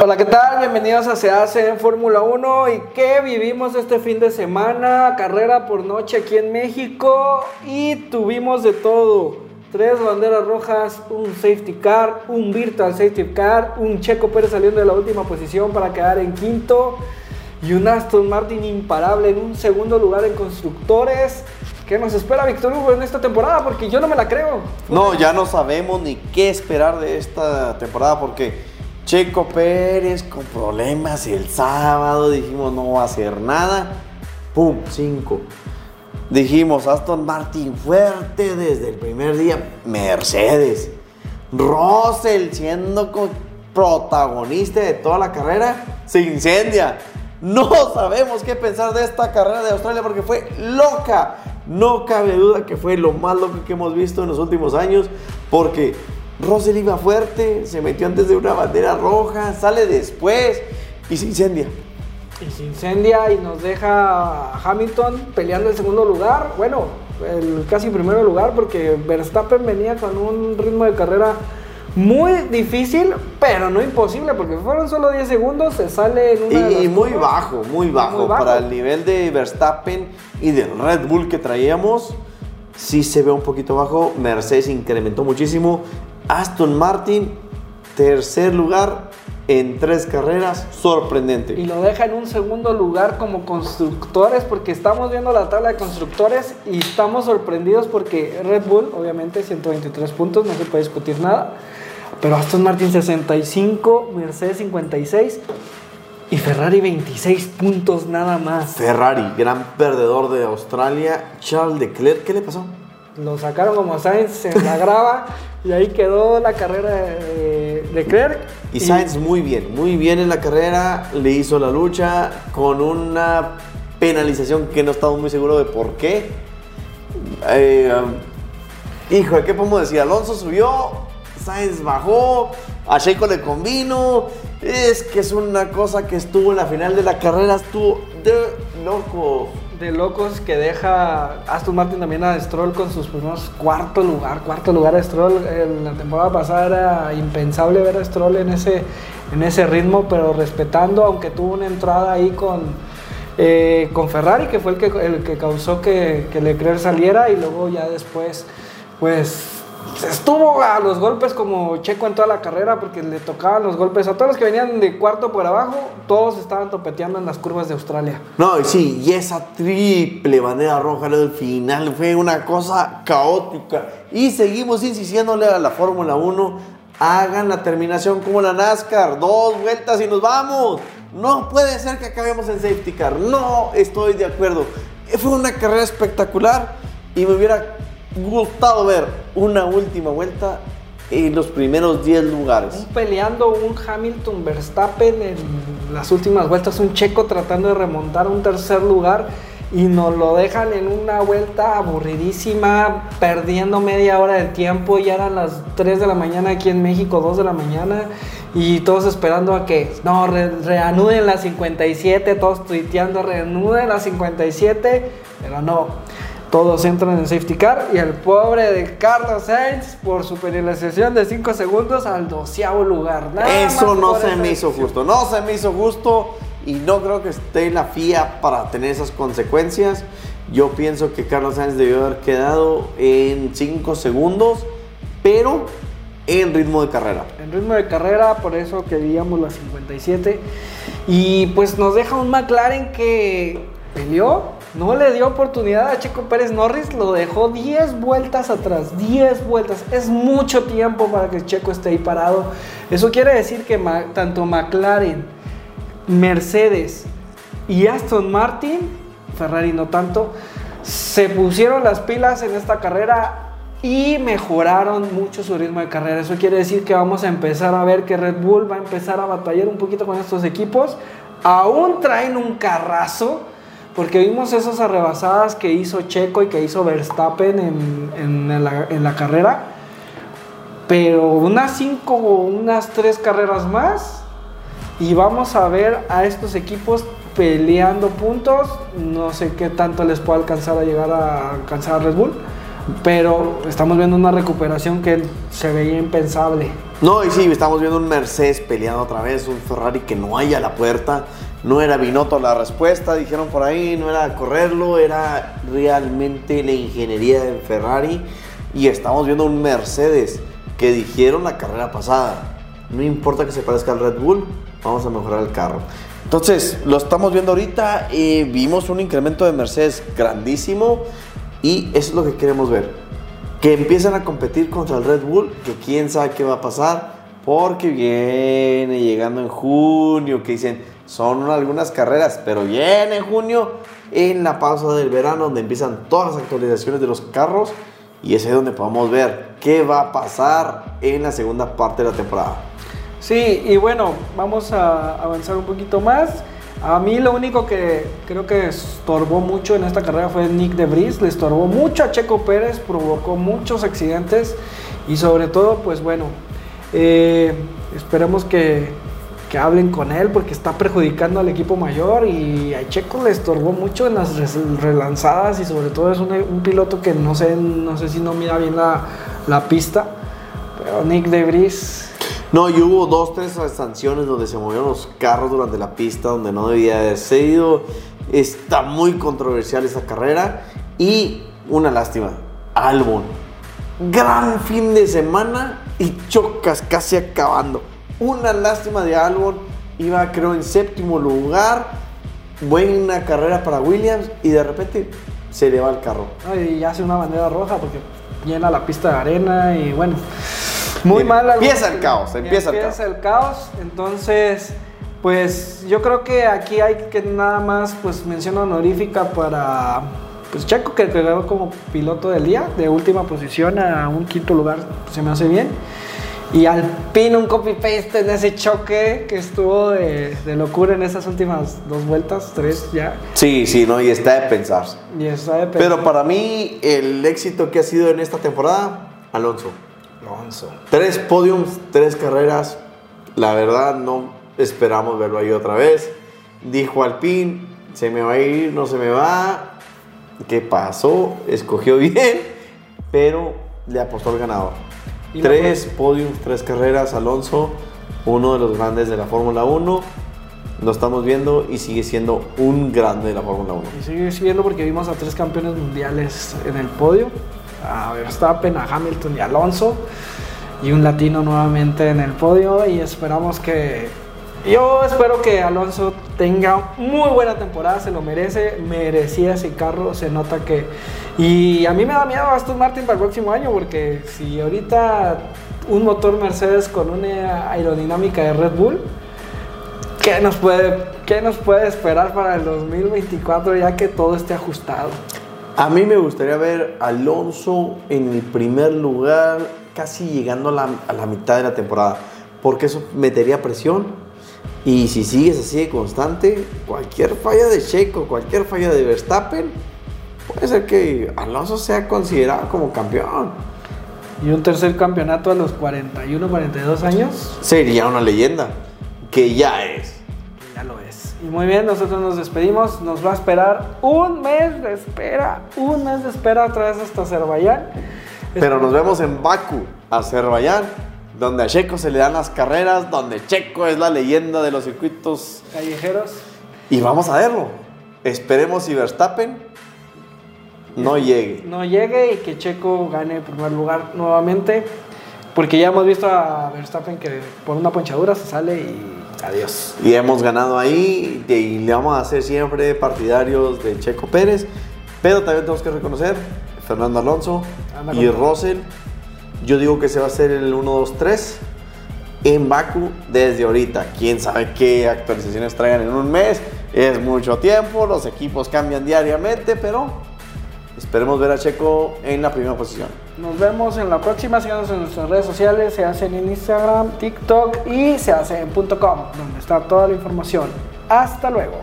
Hola, ¿qué tal? Bienvenidos a Se hace en Fórmula 1 y qué vivimos este fin de semana, carrera por noche aquí en México y tuvimos de todo. Tres banderas rojas, un safety car, un virtual safety car, un Checo Pérez saliendo de la última posición para quedar en quinto y un Aston Martin imparable en un segundo lugar en constructores. ¿Qué nos espera Víctor Hugo en esta temporada? Porque yo no me la creo. No, ya no sabemos ni qué esperar de esta temporada porque Checo Pérez con problemas el sábado, dijimos no va a hacer nada. ¡Pum! 5. Dijimos Aston Martin fuerte desde el primer día. Mercedes. Russell siendo protagonista de toda la carrera. Se incendia. No sabemos qué pensar de esta carrera de Australia porque fue loca. No cabe duda que fue lo más loco que hemos visto en los últimos años porque Russell iba fuerte, se metió antes de una bandera roja, sale después y se incendia. Y se incendia y nos deja Hamilton peleando el segundo lugar. Bueno, el casi primero lugar porque Verstappen venía con un ritmo de carrera muy difícil, pero no imposible, porque fueron solo 10 segundos, se sale en una Y, muy bajo, muy bajo, muy bajo, para el nivel de Verstappen y del Red Bull que traíamos. Sí se ve un poquito bajo, Mercedes incrementó muchísimo, Aston Martin, tercer lugar en tres carreras, sorprendente. Y lo deja en un segundo lugar como constructores, porque estamos viendo la tabla de constructores y estamos sorprendidos porque Red Bull, obviamente, 123 puntos, no se puede discutir nada. Pero Aston Martin 65, Mercedes 56 y Ferrari 26 puntos nada más. Ferrari, gran perdedor de Australia. Charles Leclerc, ¿qué le pasó? Lo sacaron como Sainz en la grava y ahí quedó la carrera de Leclerc. Y, Sainz muy bien, muy bien en la carrera, le hizo la lucha con una penalización que no estamos muy seguros de por qué. Eh, hijo, ¿qué podemos decir? Alonso subió, Sainz bajó, a Checo le convino. Es que es una cosa que estuvo en la final de la carrera, estuvo de loco de locos que deja Aston Martin también a Stroll con sus primeros cuarto lugar, cuarto lugar a Stroll. En la temporada pasada era impensable ver a Stroll en ese, en ese ritmo, pero respetando, aunque tuvo una entrada ahí con, eh, con Ferrari, que fue el que, el que causó que, que Leclerc saliera y luego ya después, pues estuvo a los golpes como Checo en toda la carrera porque le tocaban los golpes a todos los que venían de cuarto por abajo, todos estaban topeteando en las curvas de Australia. No, y sí, y esa triple bandera roja al final fue una cosa caótica. Y seguimos insistiéndole a la Fórmula 1, hagan la terminación como la NASCAR, dos vueltas y nos vamos. No puede ser que acabemos en safety car, no estoy de acuerdo. Fue una carrera espectacular y me hubiera gustado ver una última vuelta en los primeros 10 lugares. peleando un Hamilton Verstappen en las últimas vueltas, un checo tratando de remontar un tercer lugar y nos lo dejan en una vuelta aburridísima, perdiendo media hora de tiempo, ya eran las 3 de la mañana aquí en México, 2 de la mañana, y todos esperando a que, no, reanuden las 57, todos tuiteando, reanuden las 57, pero no todos entran en safety car y el pobre de Carlos Sainz por su penalización de 5 segundos al doceavo lugar. Eso no se me hizo justo, no se me hizo justo y no creo que esté la FIA para tener esas consecuencias. Yo pienso que Carlos Sainz debió haber quedado en 5 segundos, pero en ritmo de carrera. En ritmo de carrera, por eso queríamos las 57. Y pues nos deja un McLaren que peleó, no le dio oportunidad a Checo Pérez Norris, lo dejó 10 vueltas atrás, 10 vueltas. Es mucho tiempo para que Checo esté ahí parado. Eso quiere decir que tanto McLaren, Mercedes y Aston Martin, Ferrari no tanto, se pusieron las pilas en esta carrera y mejoraron mucho su ritmo de carrera. Eso quiere decir que vamos a empezar a ver que Red Bull va a empezar a batallar un poquito con estos equipos. Aún traen un carrazo porque vimos esas arrebasadas que hizo Checo y que hizo Verstappen en, la, carrera. Pero unas cinco o unas tres carreras más. Y vamos a ver a estos equipos peleando puntos. No sé qué tanto les puede alcanzar a llegar a alcanzar a Red Bull. Pero estamos viendo una recuperación que se veía impensable. No, y sí, estamos viendo un Mercedes peleando otra vez, un Ferrari que no hay a la puerta. No era Binotto la respuesta, dijeron por ahí, no era correrlo, era realmente la ingeniería de Ferrari. Y estamos viendo un Mercedes que dijeron la carrera pasada. No importa que se parezca al Red Bull, vamos a mejorar el carro. Entonces, lo estamos viendo ahorita, y vimos un incremento de Mercedes grandísimo y eso es lo que queremos ver. Que empiezan a competir contra el Red Bull, que quién sabe qué va a pasar, porque viene llegando en junio, que dicen, son algunas carreras, pero viene en junio, en la pausa del verano, donde empiezan todas las actualizaciones de los carros, y es ahí donde podemos ver qué va a pasar en la segunda parte de la temporada. Sí, y bueno, vamos a avanzar un poquito más. A mí lo único que creo que estorbó mucho en esta carrera fue Nick de Vries, le estorbó mucho a Checo Pérez, provocó muchos accidentes y sobre todo, pues bueno, eh, esperemos que, que, hablen con él porque está perjudicando al equipo mayor y a Checo le estorbó mucho en las relanzadas y sobre todo es un, piloto que no sé, no sé si no mira bien la, la pista, pero Nick de Vries no, y hubo dos, tres sanciones donde se movieron los carros durante la pista, donde no debía haber sido. Está muy controversial esa carrera. Y una lástima, Albon. Gran fin de semana y chocas casi acabando. Una lástima de Albon. Iba creo en séptimo lugar. Buena carrera para Williams y de repente se le va el carro. Y hace una bandera roja porque llena la pista de arena y bueno. Muy mal. Empieza el caos, empieza, el caos. el caos. Entonces, pues yo creo que aquí hay que nada más, pues mención honorífica para pues Checo, que quedó como piloto del día, de última posición a un quinto lugar, se me hace bien. Y Alpine un copy-paste en ese choque que estuvo de, de, locura en esas últimas dos vueltas, tres ya. Sí, sí, no, y está de pensar. Y está de pensar. Pero para mí, el éxito que ha sido en esta temporada, Alonso. Alonso. Tres podiums, tres carreras. La verdad, no esperamos verlo ahí otra vez. Dijo Alpine, se me va a ir, no se me va. ¿Qué pasó? Escogió bien, pero le apostó al ganador. Tres podiums, tres carreras, Alonso, uno de los grandes de la Fórmula 1. Lo estamos viendo y sigue siendo un grande de la Fórmula 1. Y sigue siendo porque vimos a tres campeones mundiales en el podio a Verstappen, a Hamilton y Alonso. Y un latino nuevamente en el podio. Y esperamos que. Yo espero que Alonso tenga muy buena temporada, se lo merece, merecía ese carro, se nota que... Y a mí me da miedo Aston Martin para el próximo año, porque si ahorita un motor Mercedes con una aerodinámica de Red Bull, ¿qué nos puede, qué nos puede esperar para el 2024 ya que todo esté ajustado? A mí me gustaría ver a Alonso en el primer lugar, casi llegando a la, mitad de la temporada, porque eso metería presión. Y si sigues así de constante, cualquier falla de Checo, cualquier falla de Verstappen, puede ser que Alonso sea considerado como campeón. Y un tercer campeonato a los 41, 42 años. Sería una leyenda, que ya es. Ya lo es. Y muy bien, nosotros nos despedimos. Nos va a esperar un mes de espera. Un mes de espera otra vez hasta Azerbaiyán. Pero nos vemos en Baku, Azerbaiyán, donde a Checo se le dan las carreras, donde Checo es la leyenda de los circuitos callejeros. Y vamos a verlo. Esperemos si Verstappen no llegue. No llegue y que Checo gane el primer lugar nuevamente. Porque ya hemos visto a Verstappen que por una ponchadura se sale y adiós. Y hemos ganado ahí y le vamos a hacer siempre partidarios de Checo Pérez. Pero también tenemos que reconocer Fernando Alonso y Russell. Yo digo que se va a hacer el 1-2-3 en Baku desde ahorita. Quién sabe qué actualizaciones traigan en un mes. Es mucho tiempo, los equipos cambian diariamente, pero Esperemos ver a Checo en la primera posición. Nos vemos en la próxima. Síganos en nuestras redes sociales. Se hacen en Instagram, TikTok y se hace en .com, donde está toda la información. Hasta luego.